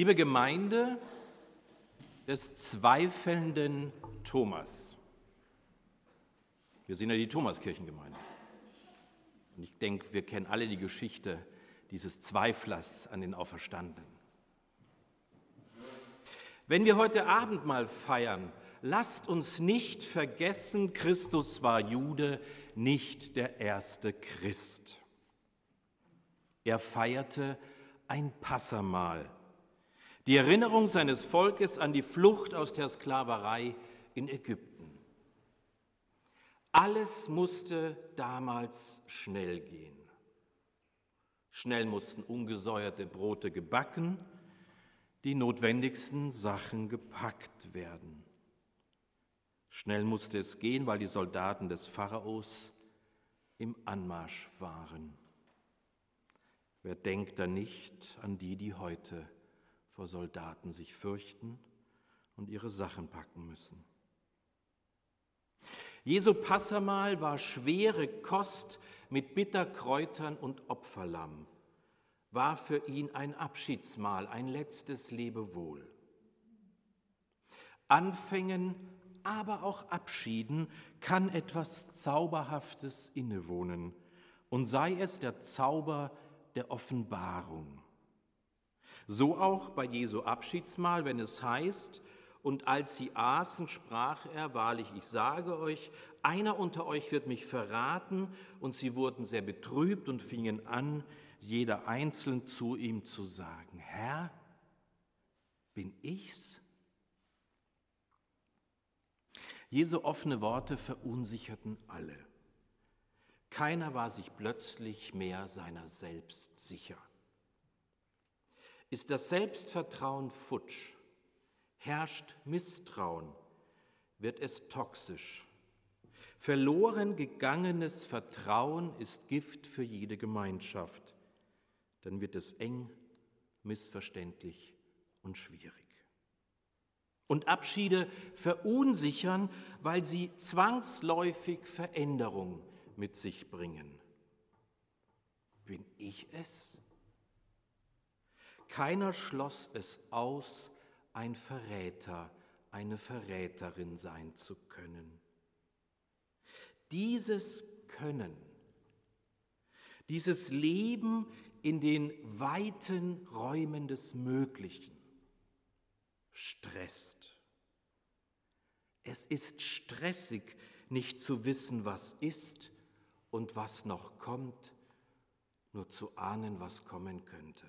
Liebe Gemeinde des zweifelnden Thomas. Wir sind ja die Thomaskirchengemeinde. Und ich denke, wir kennen alle die Geschichte dieses Zweiflers an den Auferstandenen. Wenn wir heute Abend mal feiern, lasst uns nicht vergessen, Christus war Jude, nicht der erste Christ. Er feierte ein Passamahl, die Erinnerung seines Volkes an die Flucht aus der Sklaverei in Ägypten. Alles musste damals schnell gehen. Schnell mussten ungesäuerte Brote gebacken, die notwendigsten Sachen gepackt werden. Schnell musste es gehen, weil die Soldaten des Pharaos im Anmarsch waren. Wer denkt da nicht an die, die heute vor Soldaten sich fürchten und ihre Sachen packen müssen? Jesu Passamal war schwere Kost mit Bitterkräutern und Opferlamm, war für ihn ein Abschiedsmahl, ein letztes Lebewohl. Anfängen, aber auch Abschieden kann etwas Zauberhaftes innewohnen und sei es der Zauber der Offenbarung. So auch bei Jesu Abschiedsmahl, wenn es heißt, und als sie aßen, sprach er, wahrlich, ich sage euch, einer unter euch wird mich verraten. Und sie wurden sehr betrübt und fingen an, jeder einzeln zu ihm zu sagen, Herr, bin ich's? Jesu offene Worte verunsicherten alle. Keiner war sich plötzlich mehr seiner selbst sicher. Ist das Selbstvertrauen futsch, herrscht Misstrauen, wird es toxisch. Verloren gegangenes Vertrauen ist Gift für jede Gemeinschaft. Dann wird es eng, missverständlich und schwierig. Und Abschiede verunsichern, weil sie zwangsläufig Veränderung mit sich bringen. Bin ich es? Keiner schloss es aus, ein Verräter, eine Verräterin sein zu können. Dieses Können, dieses Leben in den weiten Räumen des Möglichen stresst. Es ist stressig, nicht zu wissen, was ist und was noch kommt, nur zu ahnen, was kommen könnte.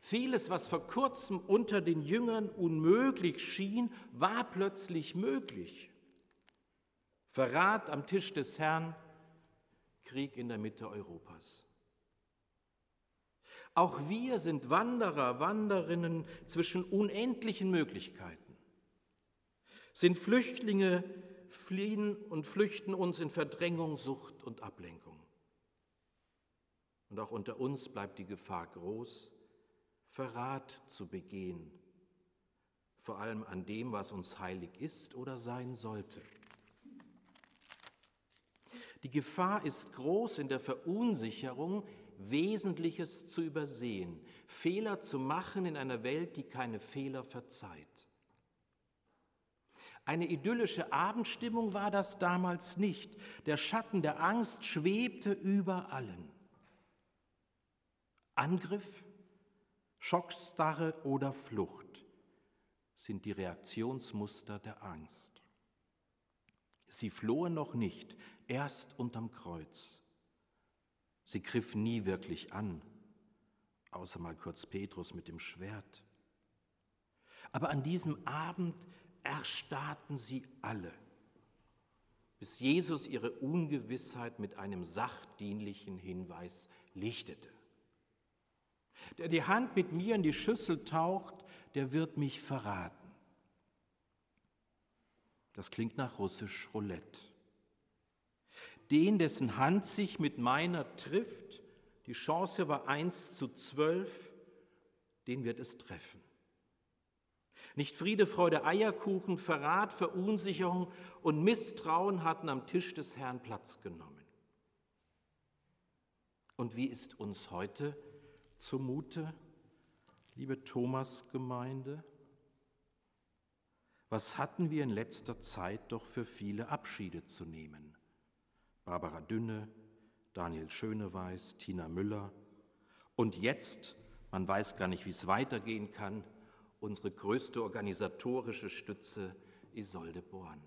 Vieles, was vor kurzem unter den Jüngern unmöglich schien, war plötzlich möglich. Verrat am Tisch des Herrn, Krieg in der Mitte Europas. Auch wir sind Wanderer, Wanderinnen zwischen unendlichen Möglichkeiten, sind Flüchtlinge fliehen und flüchten uns in Verdrängung, Sucht und Ablenkung. Und auch unter uns bleibt die Gefahr groß, Verrat zu begehen, vor allem an dem, was uns heilig ist oder sein sollte. Die Gefahr ist groß in der Verunsicherung, Wesentliches zu übersehen, Fehler zu machen in einer Welt, die keine Fehler verzeiht. Eine idyllische Abendstimmung war das damals nicht. Der Schatten der Angst schwebte über allen. Angriff, Schockstarre oder Flucht sind die Reaktionsmuster der Angst. Sie flohen noch nicht, erst unterm Kreuz. Sie griff nie wirklich an, außer mal kurz Petrus mit dem Schwert. Aber an diesem Abend erstarrten sie alle, bis Jesus ihre Ungewissheit mit einem sachdienlichen Hinweis lichtete. Der die Hand mit mir in die Schüssel taucht, der wird mich verraten. Das klingt nach russisch Roulette. Den, dessen Hand sich mit meiner trifft, die Chance war eins zu zwölf, den wird es treffen. Nicht Friede, Freude, Eierkuchen, Verrat, Verunsicherung und Misstrauen hatten am Tisch des Herrn Platz genommen. Und wie ist uns heute zumute? Liebe Thomas-Gemeinde, was hatten wir in letzter Zeit doch für viele Abschiede zu nehmen? Barbara Dünne, Daniel Schöneweiß, Tina Müller und jetzt, man weiß gar nicht, wie es weitergehen kann, unsere größte organisatorische Stütze Isolde Born.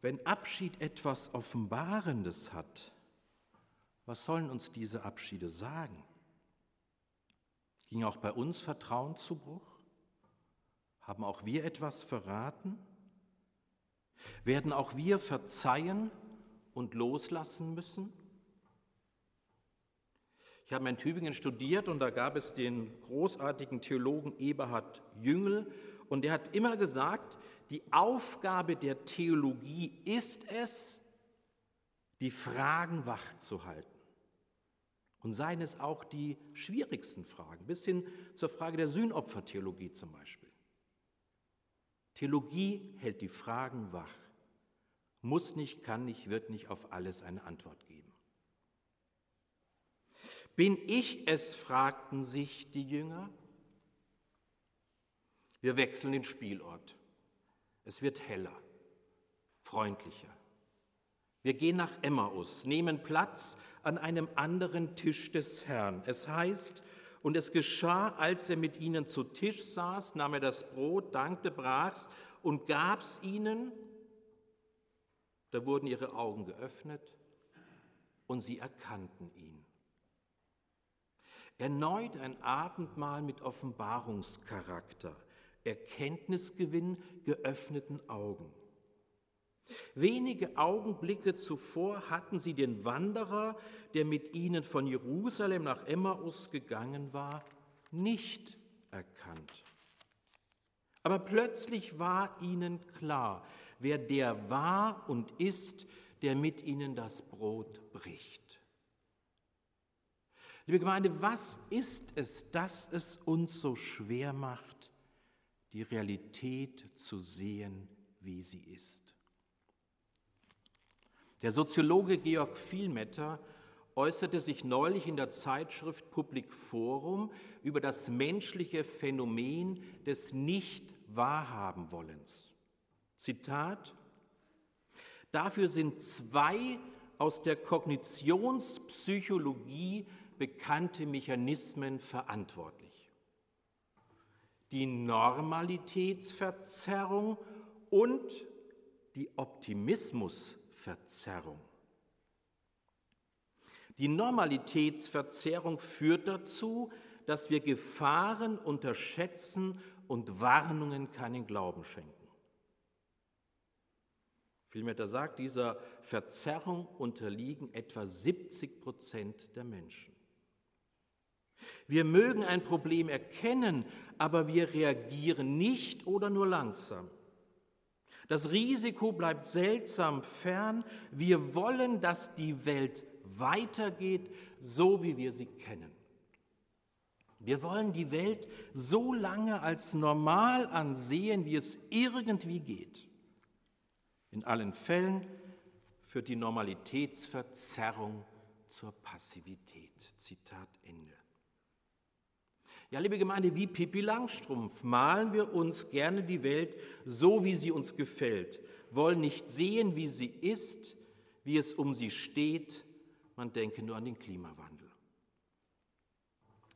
Wenn Abschied etwas Offenbarendes hat, was sollen uns diese Abschiede sagen? Ging auch bei uns Vertrauen zu Bruch? Haben auch wir etwas verraten? Werden auch wir verzeihen und loslassen müssen? Ich habe in Tübingen studiert und da gab es den großartigen Theologen Eberhard Jüngel und der hat immer gesagt, die Aufgabe der Theologie ist es, die Fragen wach zu halten. Und seien es auch die schwierigsten Fragen, bis hin zur Frage der Sühnopfertheologie zum Beispiel. Theologie hält die Fragen wach, muss nicht, kann nicht, wird nicht auf alles eine Antwort geben. Bin ich es, fragten sich die Jünger. Wir wechseln den Spielort. Es wird heller, freundlicher. Wir gehen nach Emmaus, nehmen Platz an einem anderen Tisch des Herrn. Es heißt, und es geschah, als er mit ihnen zu Tisch saß, nahm er das Brot, dankte, brach's und gab's ihnen. Da wurden ihre Augen geöffnet und sie erkannten ihn. Erneut ein Abendmahl mit Offenbarungscharakter, Erkenntnisgewinn geöffneten Augen. Wenige Augenblicke zuvor hatten sie den Wanderer, der mit ihnen von Jerusalem nach Emmaus gegangen war, nicht erkannt. Aber plötzlich war ihnen klar, wer der war und ist, der mit ihnen das Brot bricht. Liebe Gemeinde, was ist es, dass es uns so schwer macht, die Realität zu sehen, wie sie ist? Der Soziologe Georg Vielmetter äußerte sich neulich in der Zeitschrift Public Forum über das menschliche Phänomen des Nicht-Wahrhaben-Wollens. Zitat: Dafür sind zwei aus der Kognitionspsychologie bekannte Mechanismen verantwortlich. Die Normalitätsverzerrung und die Optimismusverzerrung. Die Normalitätsverzerrung führt dazu, dass wir Gefahren unterschätzen und Warnungen keinen Glauben schenken. Vielmehr sagt, dieser Verzerrung unterliegen etwa 70 Prozent der Menschen. Wir mögen ein Problem erkennen, aber wir reagieren nicht oder nur langsam. Das Risiko bleibt seltsam fern. Wir wollen, dass die Welt weitergeht, so wie wir sie kennen. Wir wollen die Welt so lange als normal ansehen, wie es irgendwie geht. In allen Fällen führt die Normalitätsverzerrung zur Passivität. Zitat Ende. Ja, liebe Gemeinde, wie Pippi Langstrumpf malen wir uns gerne die Welt so, wie sie uns gefällt, wollen nicht sehen, wie sie ist, wie es um sie steht. Man denke nur an den Klimawandel.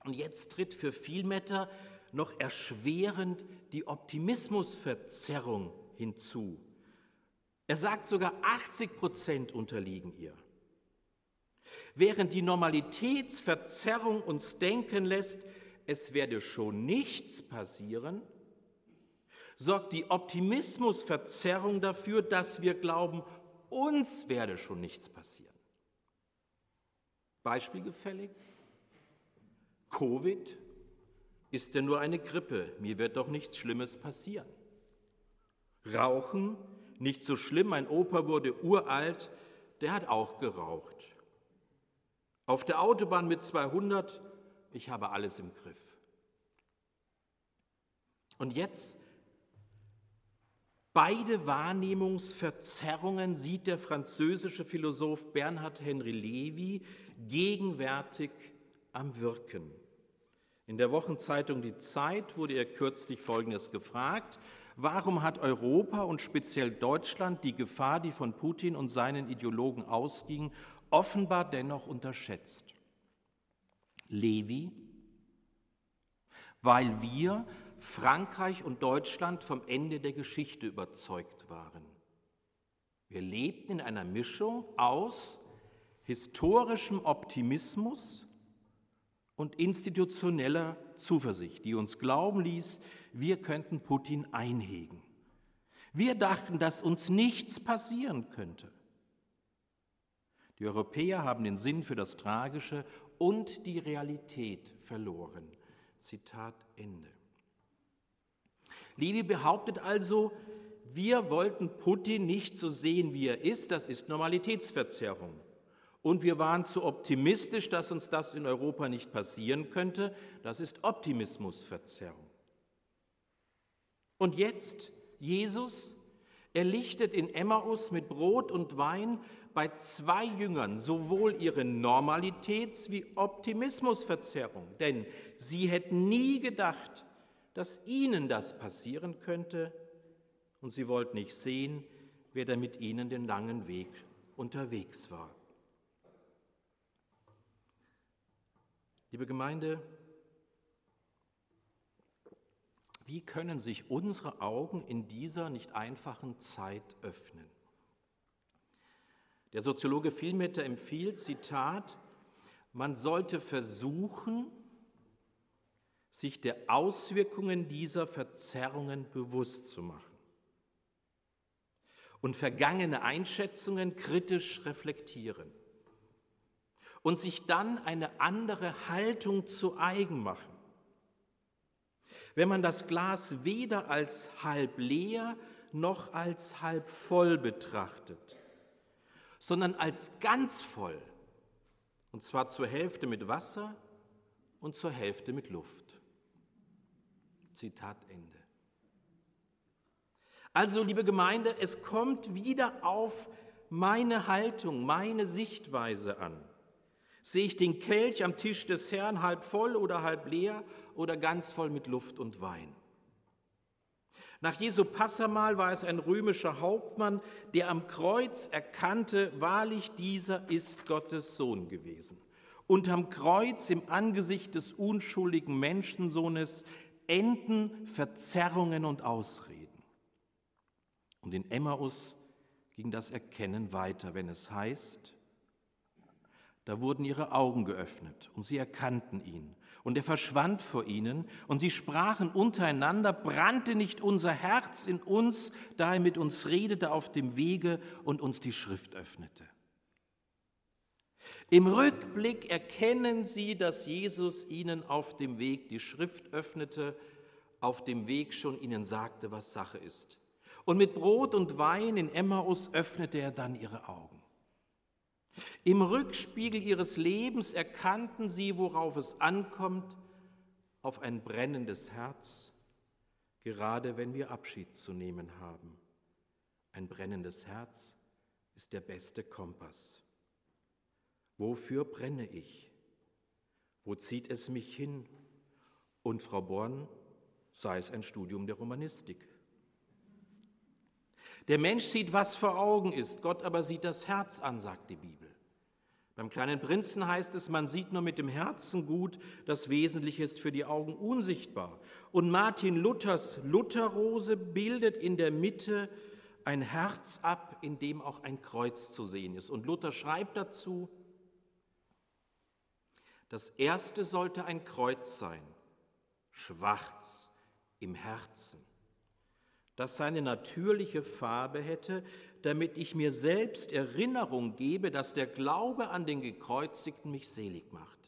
Und jetzt tritt für Vielmetter noch erschwerend die Optimismusverzerrung hinzu. Er sagt sogar 80 Prozent unterliegen ihr. Während die Normalitätsverzerrung uns denken lässt, es werde schon nichts passieren, sorgt die Optimismusverzerrung dafür, dass wir glauben, uns werde schon nichts passieren. Beispielgefällig? Covid ist ja nur eine Grippe, mir wird doch nichts Schlimmes passieren. Rauchen, nicht so schlimm, mein Opa wurde uralt, der hat auch geraucht. Auf der Autobahn mit 200 ich habe alles im Griff. Und jetzt Beide Wahrnehmungsverzerrungen sieht der französische Philosoph Bernhard Henry Levy gegenwärtig am Wirken. In der Wochenzeitung Die Zeit wurde er kürzlich Folgendes gefragt. Warum hat Europa und speziell Deutschland die Gefahr, die von Putin und seinen Ideologen ausging, offenbar dennoch unterschätzt? Levi, weil wir Frankreich und Deutschland vom Ende der Geschichte überzeugt waren. Wir lebten in einer Mischung aus historischem Optimismus und institutioneller Zuversicht, die uns glauben ließ, wir könnten Putin einhegen. Wir dachten, dass uns nichts passieren könnte. Die Europäer haben den Sinn für das Tragische und die Realität verloren. Zitat Ende. Levi behauptet also, wir wollten Putin nicht so sehen, wie er ist, das ist Normalitätsverzerrung. Und wir waren zu optimistisch, dass uns das in Europa nicht passieren könnte, das ist Optimismusverzerrung. Und jetzt, Jesus, er lichtet in Emmaus mit Brot und Wein bei zwei Jüngern sowohl ihre Normalitäts- wie Optimismusverzerrung, denn sie hätten nie gedacht, dass ihnen das passieren könnte, und sie wollten nicht sehen, wer da mit ihnen den langen Weg unterwegs war. Liebe Gemeinde, wie können sich unsere Augen in dieser nicht einfachen Zeit öffnen? Der Soziologe Vielmetter empfiehlt, Zitat, man sollte versuchen, sich der Auswirkungen dieser Verzerrungen bewusst zu machen und vergangene Einschätzungen kritisch reflektieren und sich dann eine andere Haltung zu eigen machen. Wenn man das Glas weder als halb leer noch als halb voll betrachtet, sondern als ganz voll, und zwar zur Hälfte mit Wasser und zur Hälfte mit Luft. Zitat Ende. Also, liebe Gemeinde, es kommt wieder auf meine Haltung, meine Sichtweise an. Sehe ich den Kelch am Tisch des Herrn halb voll oder halb leer oder ganz voll mit Luft und Wein? Nach Jesu Passamal war es ein römischer Hauptmann, der am Kreuz erkannte, wahrlich dieser ist Gottes Sohn gewesen. Unterm Kreuz im Angesicht des unschuldigen Menschensohnes enden Verzerrungen und Ausreden. Und in Emmaus ging das Erkennen weiter, wenn es heißt, da wurden ihre Augen geöffnet und sie erkannten ihn und er verschwand vor ihnen, und sie sprachen untereinander, brannte nicht unser Herz in uns, da er mit uns redete auf dem Wege und uns die Schrift öffnete. Im Rückblick erkennen sie, dass Jesus ihnen auf dem Weg die Schrift öffnete, auf dem Weg schon ihnen sagte, was Sache ist. Und mit Brot und Wein in Emmaus öffnete er dann ihre Augen. Im Rückspiegel ihres Lebens erkannten sie, worauf es ankommt, auf ein brennendes Herz, gerade wenn wir Abschied zu nehmen haben. Ein brennendes Herz ist der beste Kompass. Wofür brenne ich? Wo zieht es mich hin? Und Frau Born, sei es ein Studium der Romanistik. Der Mensch sieht, was vor Augen ist, Gott aber sieht das Herz an, sagt die Bibel. Beim kleinen Prinzen heißt es, man sieht nur mit dem Herzen gut, das Wesentliche ist für die Augen unsichtbar. Und Martin Luthers Lutherrose bildet in der Mitte ein Herz ab, in dem auch ein Kreuz zu sehen ist. Und Luther schreibt dazu, das erste sollte ein Kreuz sein, schwarz im Herzen das seine natürliche Farbe hätte, damit ich mir selbst Erinnerung gebe, dass der Glaube an den Gekreuzigten mich selig macht.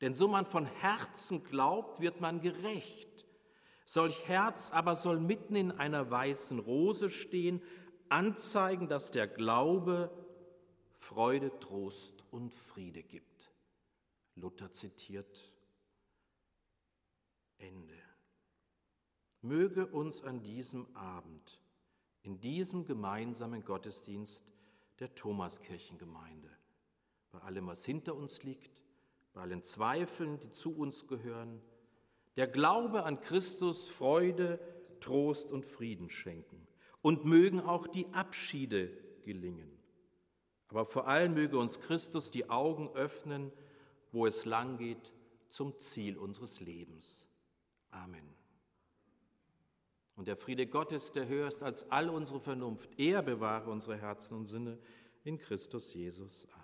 Denn so man von Herzen glaubt, wird man gerecht. Solch Herz aber soll mitten in einer weißen Rose stehen, anzeigen, dass der Glaube Freude, Trost und Friede gibt. Luther zitiert Ende. Möge uns an diesem Abend in diesem gemeinsamen Gottesdienst der Thomaskirchengemeinde. Bei allem, was hinter uns liegt, bei allen Zweifeln, die zu uns gehören, der Glaube an Christus Freude, Trost und Frieden schenken. Und mögen auch die Abschiede gelingen. Aber vor allem möge uns Christus die Augen öffnen, wo es lang geht, zum Ziel unseres Lebens. Amen. Und der Friede Gottes, der höher ist als all unsere Vernunft, er bewahre unsere Herzen und Sinne in Christus Jesus. Amen.